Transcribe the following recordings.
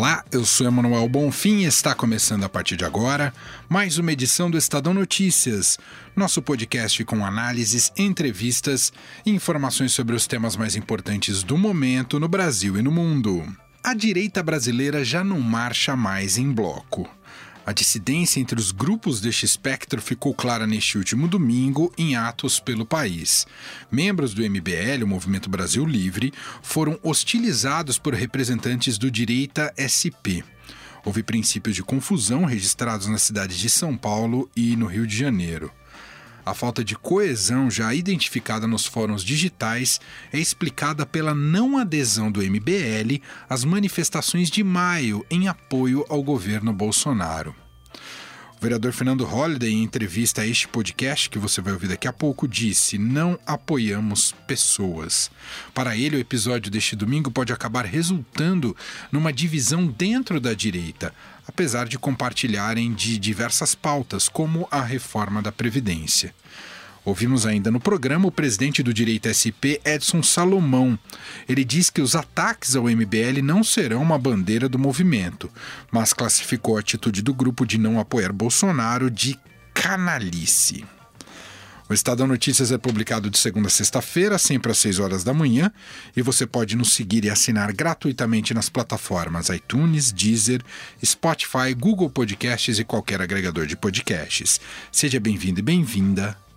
Olá, eu sou Emanuel Bonfim e está começando a partir de agora mais uma edição do Estadão Notícias, nosso podcast com análises, entrevistas e informações sobre os temas mais importantes do momento no Brasil e no mundo. A direita brasileira já não marcha mais em bloco. A dissidência entre os grupos deste espectro ficou clara neste último domingo em atos pelo país. Membros do MBL, o Movimento Brasil Livre, foram hostilizados por representantes do Direita SP. Houve princípios de confusão registrados nas cidades de São Paulo e no Rio de Janeiro. A falta de coesão já identificada nos fóruns digitais é explicada pela não adesão do MBL às manifestações de maio em apoio ao governo Bolsonaro. O vereador Fernando Holliday, em entrevista a este podcast, que você vai ouvir daqui a pouco, disse: Não apoiamos pessoas. Para ele, o episódio deste domingo pode acabar resultando numa divisão dentro da direita, apesar de compartilharem de diversas pautas, como a reforma da Previdência. Ouvimos ainda no programa o presidente do Direito SP, Edson Salomão. Ele diz que os ataques ao MBL não serão uma bandeira do movimento, mas classificou a atitude do grupo de não apoiar Bolsonaro de canalice. O Estadão Notícias é publicado de segunda a sexta-feira, sempre às 6 horas da manhã, e você pode nos seguir e assinar gratuitamente nas plataformas iTunes, Deezer, Spotify, Google Podcasts e qualquer agregador de podcasts. Seja bem-vindo e bem-vinda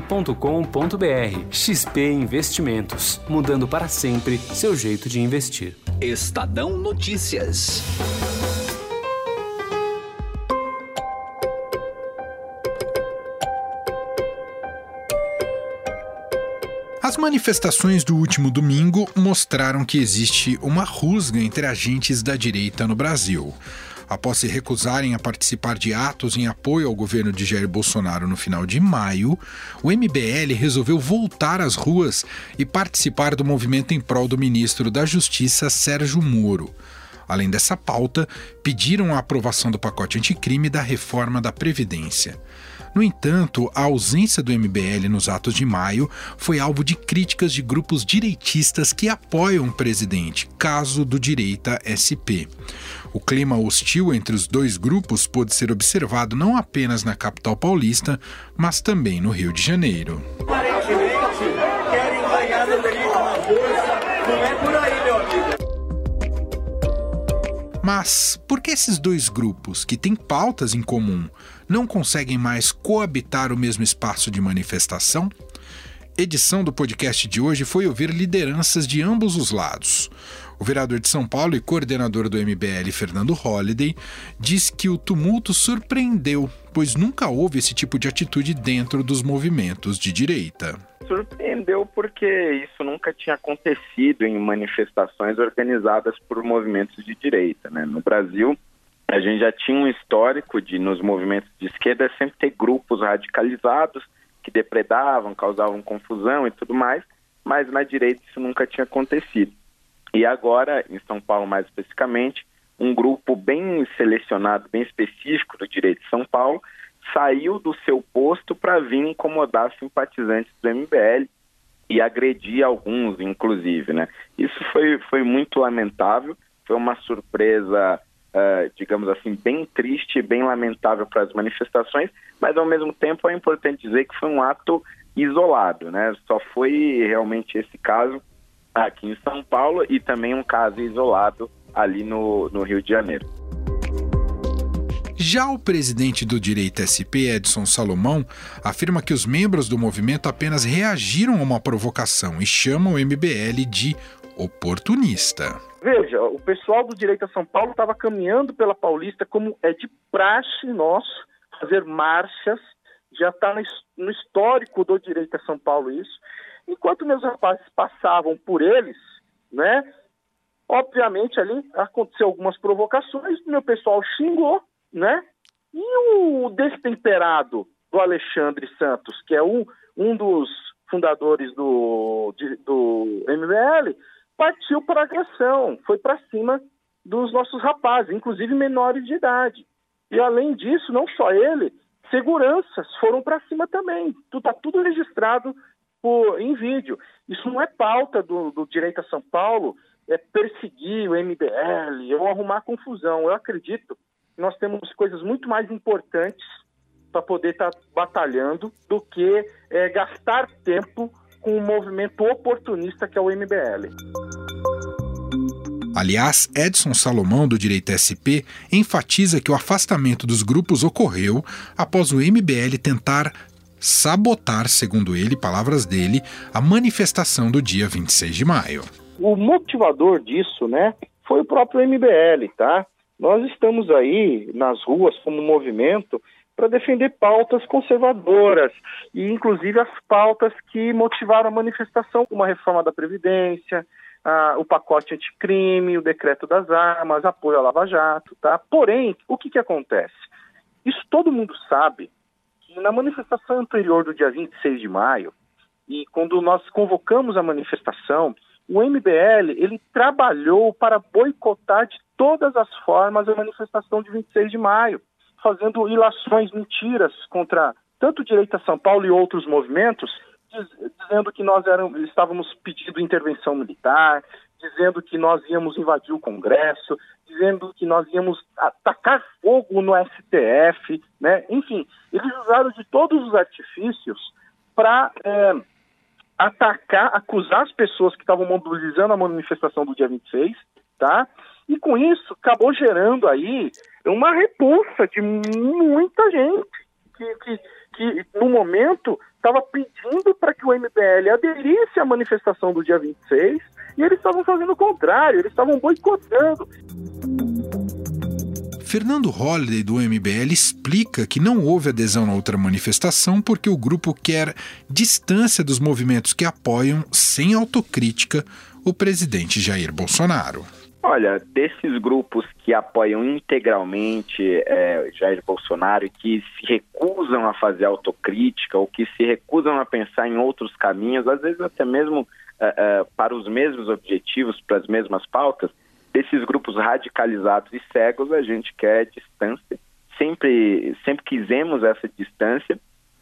xpi.com.br. XP Investimentos, mudando para sempre seu jeito de investir. Estadão Notícias. As manifestações do último domingo mostraram que existe uma rusga entre agentes da direita no Brasil. Após se recusarem a participar de atos em apoio ao governo de Jair Bolsonaro no final de maio, o MBL resolveu voltar às ruas e participar do movimento em prol do ministro da Justiça, Sérgio Moro. Além dessa pauta, pediram a aprovação do pacote anticrime da reforma da Previdência. No entanto, a ausência do MBL nos atos de maio foi alvo de críticas de grupos direitistas que apoiam o presidente, caso do Direita SP. O clima hostil entre os dois grupos pôde ser observado não apenas na capital paulista, mas também no Rio de Janeiro. Mas por que esses dois grupos, que têm pautas em comum, não conseguem mais coabitar o mesmo espaço de manifestação? Edição do podcast de hoje foi ouvir lideranças de ambos os lados. O vereador de São Paulo e coordenador do MBL, Fernando Holliday, diz que o tumulto surpreendeu, pois nunca houve esse tipo de atitude dentro dos movimentos de direita. Surpreendeu porque isso nunca tinha acontecido em manifestações organizadas por movimentos de direita. Né? No Brasil, a gente já tinha um histórico de, nos movimentos de esquerda, sempre ter grupos radicalizados que depredavam, causavam confusão e tudo mais, mas na direita isso nunca tinha acontecido. E agora, em São Paulo mais especificamente, um grupo bem selecionado, bem específico do direito de São Paulo, saiu do seu posto para vir incomodar simpatizantes do MBL e agredir alguns, inclusive. Né? Isso foi, foi muito lamentável, foi uma surpresa, uh, digamos assim, bem triste, bem lamentável para as manifestações, mas ao mesmo tempo é importante dizer que foi um ato isolado, né? Só foi realmente esse caso aqui em São Paulo e também um caso isolado ali no, no Rio de Janeiro. Já o presidente do Direito SP, Edson Salomão, afirma que os membros do movimento apenas reagiram a uma provocação e chamam o MBL de oportunista. Veja, o pessoal do Direito a São Paulo estava caminhando pela Paulista como é de praxe nosso fazer marchas, já está no histórico do Direito a São Paulo isso. Enquanto meus rapazes passavam por eles, né? Obviamente ali aconteceu algumas provocações, meu pessoal xingou, né? E o destemperado do Alexandre Santos, que é um, um dos fundadores do, de, do MBL, partiu para agressão, foi para cima dos nossos rapazes, inclusive menores de idade. E além disso, não só ele, seguranças foram para cima também. Está tudo registrado por, em vídeo. Isso não é pauta do, do direito a São Paulo, é perseguir o MBL ou arrumar confusão. Eu acredito que nós temos coisas muito mais importantes para poder estar tá batalhando do que é, gastar tempo com um movimento oportunista que é o MBL. Aliás, Edson Salomão, do Direito SP, enfatiza que o afastamento dos grupos ocorreu após o MBL tentar sabotar, segundo ele, palavras dele, a manifestação do dia 26 de maio. O motivador disso, né, foi o próprio MBL, tá? Nós estamos aí nas ruas como movimento para defender pautas conservadoras e inclusive as pautas que motivaram a manifestação, como a reforma da previdência, a, o pacote anticrime, o decreto das armas, apoio à Lava Jato, tá? Porém, o que que acontece? Isso todo mundo sabe que na manifestação anterior do dia 26 de maio e quando nós convocamos a manifestação, o MBL ele trabalhou para boicotar de todas as formas a manifestação de 26 de maio, fazendo ilações mentiras contra tanto o Direito a São Paulo e outros movimentos, dizendo que nós estávamos pedindo intervenção militar, dizendo que nós íamos invadir o Congresso, dizendo que nós íamos atacar fogo no STF, né? Enfim, eles usaram de todos os artifícios para é, atacar, acusar as pessoas que estavam mobilizando a manifestação do dia 26, tá? E com isso acabou gerando aí uma repulsa de muita gente que, que, que no momento estava pedindo para que o MBL aderisse à manifestação do dia 26 e eles estavam fazendo o contrário, eles estavam boicotando. Fernando Holliday, do MBL, explica que não houve adesão na outra manifestação porque o grupo quer distância dos movimentos que apoiam, sem autocrítica, o presidente Jair Bolsonaro. Olha, desses grupos que apoiam integralmente é, Jair Bolsonaro e que se recusam a fazer autocrítica ou que se recusam a pensar em outros caminhos, às vezes até mesmo é, é, para os mesmos objetivos, para as mesmas pautas, desses grupos radicalizados e cegos, a gente quer distância. Sempre, sempre quisemos essa distância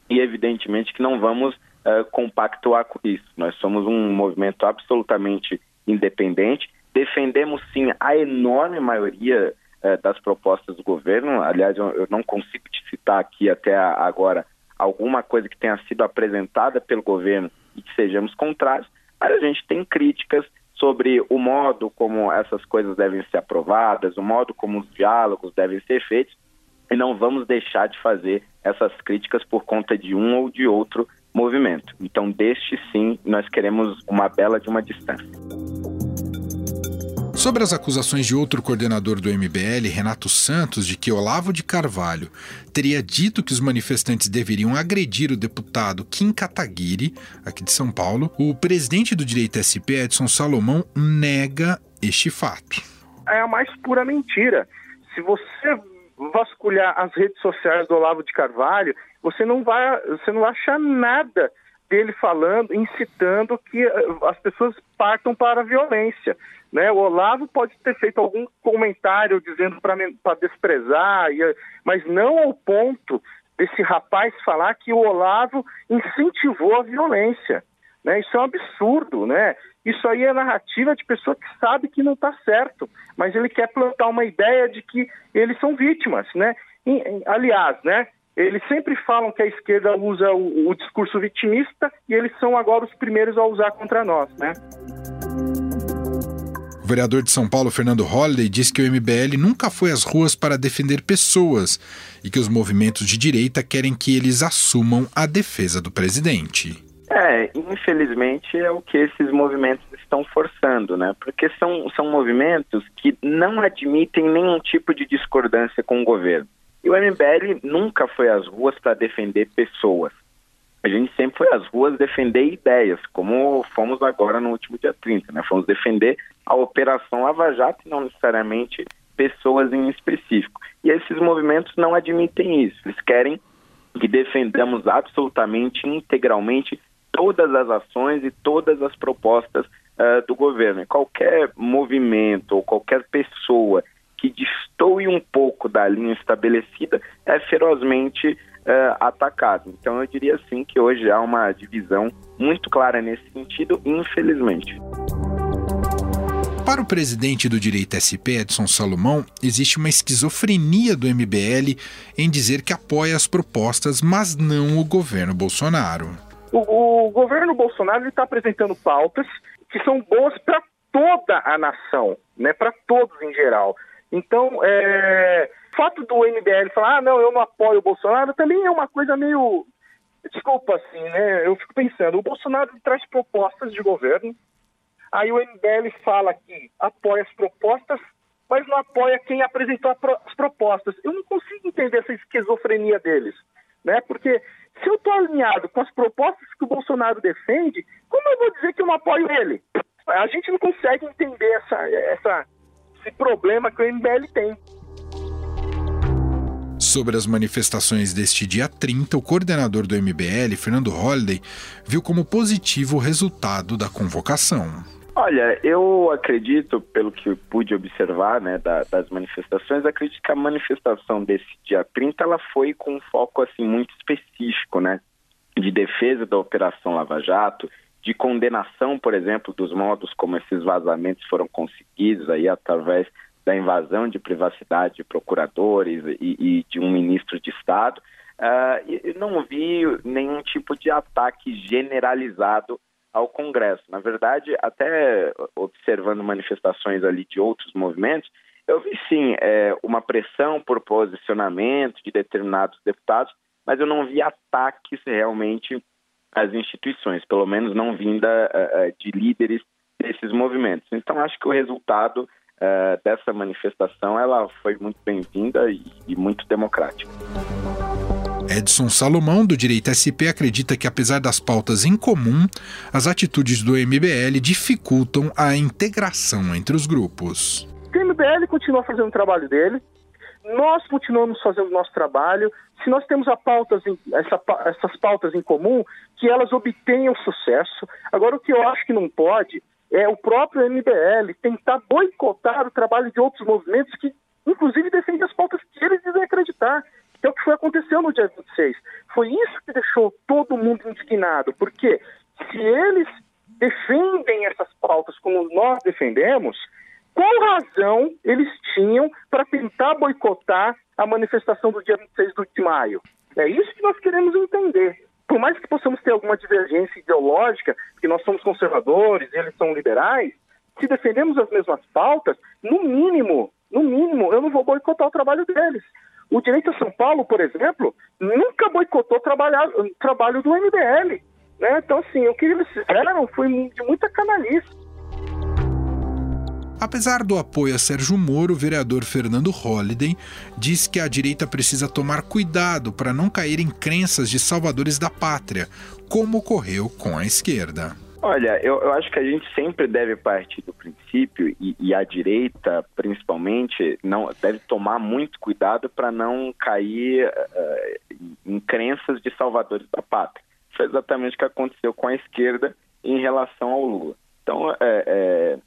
e, evidentemente, que não vamos uh, compactuar com isso. Nós somos um movimento absolutamente independente. Defendemos, sim, a enorme maioria uh, das propostas do governo. Aliás, eu, eu, não consigo te citar aqui até agora alguma coisa que tenha sido apresentada pelo governo e que sejamos contrários, mas a gente tem críticas sobre o modo como essas coisas devem ser aprovadas, o modo como os diálogos devem ser feitos, e não vamos deixar de fazer essas críticas por conta de um ou de outro movimento. Então, deste sim, nós queremos uma bela de uma distância. Sobre as acusações de outro coordenador do MBL, Renato Santos, de que Olavo de Carvalho teria dito que os manifestantes deveriam agredir o deputado Kim Kataguiri, aqui de São Paulo, o presidente do Direito SP, Edson Salomão, nega este fato. É a mais pura mentira. Se você vasculhar as redes sociais do Olavo de Carvalho, você não vai, você não vai achar nada dele falando, incitando que eh, as pessoas partam para a violência. Né? O Olavo pode ter feito algum comentário dizendo para desprezar, mas não ao ponto desse rapaz falar que o Olavo incentivou a violência. Né? Isso é um absurdo, né? Isso aí é narrativa de pessoa que sabe que não está certo, mas ele quer plantar uma ideia de que eles são vítimas, né? E, aliás, né? Eles sempre falam que a esquerda usa o, o discurso vitimista e eles são agora os primeiros a usar contra nós, né? O vereador de São Paulo, Fernando Holliday, diz que o MBL nunca foi às ruas para defender pessoas e que os movimentos de direita querem que eles assumam a defesa do presidente. É, infelizmente é o que esses movimentos estão forçando, né? Porque são, são movimentos que não admitem nenhum tipo de discordância com o governo. E o MBL nunca foi às ruas para defender pessoas. A gente sempre foi às ruas defender ideias, como fomos agora no último dia 30, né? Fomos defender a Operação Lava Jato e não necessariamente pessoas em específico. E esses movimentos não admitem isso. Eles querem que defendamos absolutamente, integralmente, todas as ações e todas as propostas uh, do governo. E qualquer movimento ou qualquer pessoa que destoe um pouco da linha estabelecida é ferozmente uh, atacado. Então eu diria sim que hoje há uma divisão muito clara nesse sentido, infelizmente. Para o presidente do Direito SP, Edson Salomão, existe uma esquizofrenia do MBL em dizer que apoia as propostas, mas não o governo Bolsonaro. O, o governo Bolsonaro está apresentando pautas que são boas para toda a nação, né, para todos em geral. Então, é, o fato do MBL falar, ah, não, eu não apoio o Bolsonaro, também é uma coisa meio. Desculpa, assim, né? Eu fico pensando, o Bolsonaro traz propostas de governo, Aí o MBL fala que apoia as propostas, mas não apoia quem apresentou as propostas. Eu não consigo entender essa esquizofrenia deles, né? Porque se eu estou alinhado com as propostas que o Bolsonaro defende, como eu vou dizer que eu não apoio ele? A gente não consegue entender essa, essa, esse problema que o MBL tem. Sobre as manifestações deste dia 30, o coordenador do MBL, Fernando Holliday, viu como positivo o resultado da convocação. Olha, eu acredito, pelo que pude observar né, da, das manifestações, acredito que a manifestação desse dia 30 ela foi com um foco assim, muito específico, né? De defesa da Operação Lava Jato, de condenação, por exemplo, dos modos como esses vazamentos foram conseguidos aí através da invasão de privacidade de procuradores e, e de um ministro de Estado. Uh, não vi nenhum tipo de ataque generalizado ao Congresso. Na verdade, até observando manifestações ali de outros movimentos, eu vi sim é, uma pressão por posicionamento de determinados deputados, mas eu não vi ataques realmente às instituições, pelo menos não vinda uh, de líderes desses movimentos. Então, acho que o resultado uh, dessa manifestação ela foi muito bem-vinda e, e muito democrática. Edson Salomão, do Direito SP, acredita que, apesar das pautas em comum, as atitudes do MBL dificultam a integração entre os grupos. O MBL continua fazendo o trabalho dele, nós continuamos fazendo o nosso trabalho. Se nós temos pautas em, essa, essas pautas em comum, que elas obtenham sucesso. Agora, o que eu acho que não pode é o próprio MBL tentar boicotar o trabalho de outros movimentos que, inclusive, defendem as pautas que eles dizem acreditar que é o que foi aconteceu no dia 26. Foi isso que deixou todo mundo indignado, porque se eles defendem essas pautas como nós defendemos, qual razão eles tinham para tentar boicotar a manifestação do dia 26 de maio? É isso que nós queremos entender. Por mais que possamos ter alguma divergência ideológica, que nós somos conservadores, eles são liberais, se defendemos as mesmas pautas, no mínimo, no mínimo, eu não vou boicotar o trabalho deles. O Direito a São Paulo, por exemplo, nunca boicotou o trabalho do MBL. Né? Então, assim, o que eles fizeram foi de muita canalice. Apesar do apoio a Sérgio Moro, o vereador Fernando Holliday diz que a direita precisa tomar cuidado para não cair em crenças de salvadores da pátria, como ocorreu com a esquerda. Olha, eu, eu, acho que a gente sempre deve partir do princípio, e, e a direita, principalmente, não deve tomar muito cuidado para não cair uh, em crenças de salvadores da pátria. Foi exatamente o que aconteceu com a esquerda em relação ao Lula. Então, é, é,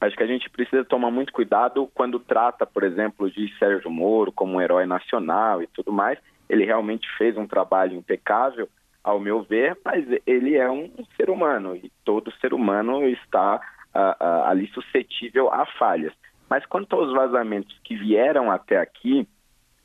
acho que a gente precisa tomar muito cuidado quando trata, por exemplo, de Sérgio Moro como um herói nacional e tudo mais. Ele realmente fez um trabalho impecável, ao meu ver, mas ele é um ser humano e todo ser humano está uh, uh, ali suscetível a falhas. Mas quanto aos vazamentos que vieram até aqui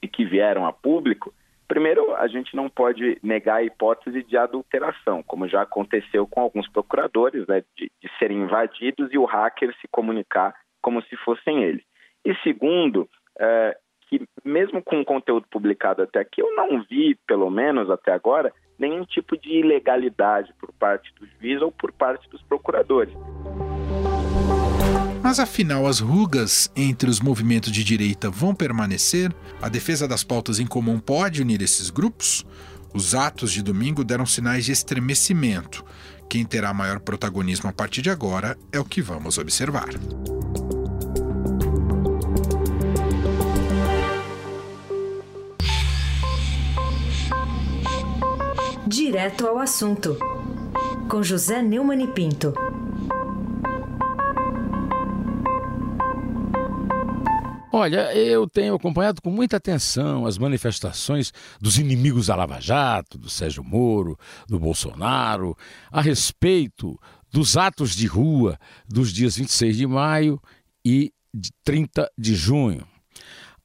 e que vieram a público, primeiro a gente não pode negar a hipótese de adulteração, como já aconteceu com alguns procuradores, né, de, de serem invadidos e o hacker se comunicar como se fossem eles. E segundo, uh, que mesmo com o conteúdo publicado até aqui, eu não vi, pelo menos até agora, nenhum tipo de ilegalidade por parte do juiz ou por parte dos procuradores. Mas afinal, as rugas entre os movimentos de direita vão permanecer? A defesa das pautas em comum pode unir esses grupos? Os atos de domingo deram sinais de estremecimento. Quem terá maior protagonismo a partir de agora é o que vamos observar. Direto ao assunto, com José Neumann e Pinto. Olha, eu tenho acompanhado com muita atenção as manifestações dos inimigos da Lava Jato, do Sérgio Moro, do Bolsonaro, a respeito dos atos de rua dos dias 26 de maio e 30 de junho.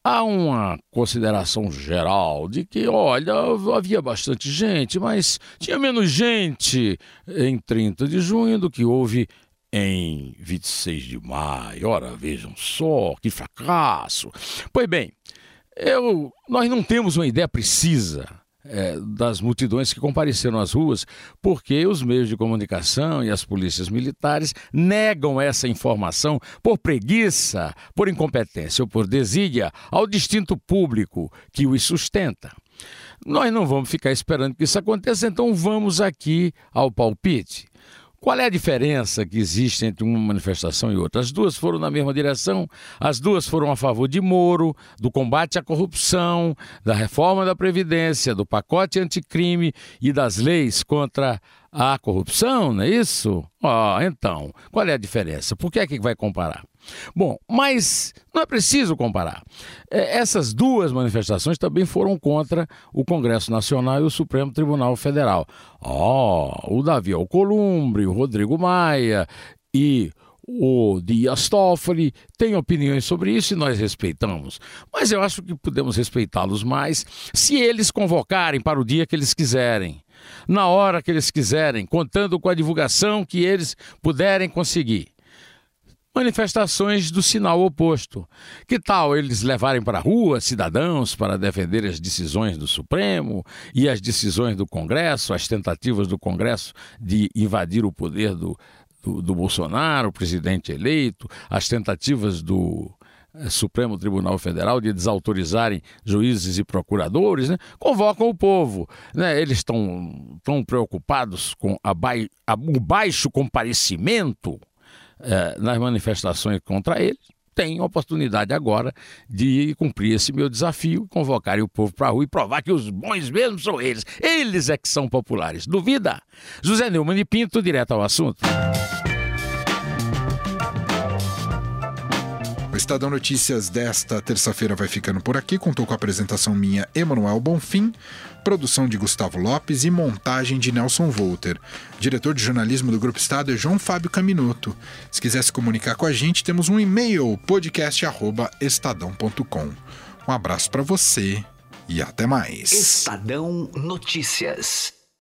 Há uma consideração geral de que, olha, havia bastante gente, mas tinha menos gente em 30 de junho do que houve em 26 de maio. Ora, vejam só, que fracasso. Pois bem, eu, nós não temos uma ideia precisa é, das multidões que compareceram às ruas, porque os meios de comunicação e as polícias militares negam essa informação por preguiça, por incompetência ou por desídia ao distinto público que os sustenta. Nós não vamos ficar esperando que isso aconteça, então vamos aqui ao palpite. Qual é a diferença que existe entre uma manifestação e outra? As duas foram na mesma direção, as duas foram a favor de Moro, do combate à corrupção, da reforma da Previdência, do pacote anticrime e das leis contra a corrupção, não é isso? Ah, então, qual é a diferença? Por que é que vai comparar? Bom, mas não é preciso comparar. É, essas duas manifestações também foram contra o Congresso Nacional e o Supremo Tribunal Federal. Oh, o Davi Alcolumbre, o Rodrigo Maia e o Dias Toffoli têm opiniões sobre isso e nós respeitamos. Mas eu acho que podemos respeitá-los mais se eles convocarem para o dia que eles quiserem, na hora que eles quiserem, contando com a divulgação que eles puderem conseguir manifestações do sinal oposto. Que tal eles levarem para a rua cidadãos para defender as decisões do Supremo e as decisões do Congresso, as tentativas do Congresso de invadir o poder do, do, do Bolsonaro, presidente eleito, as tentativas do Supremo Tribunal Federal de desautorizarem juízes e procuradores, né? convocam o povo. Né? Eles estão tão preocupados com a a, o baixo comparecimento é, nas manifestações contra ele, tem a oportunidade agora de cumprir esse meu desafio, convocar o povo para a rua e provar que os bons mesmo são eles. Eles é que são populares. Duvida? José Neumann e Pinto, direto ao assunto. O Estadão Notícias desta terça-feira vai ficando por aqui. Contou com a apresentação minha, Emanuel Bonfim, produção de Gustavo Lopes e montagem de Nelson Volter. Diretor de jornalismo do Grupo Estado é João Fábio Caminuto. Se quiser se comunicar com a gente, temos um e-mail, podcast.estadão.com. Um abraço para você e até mais. Estadão Notícias.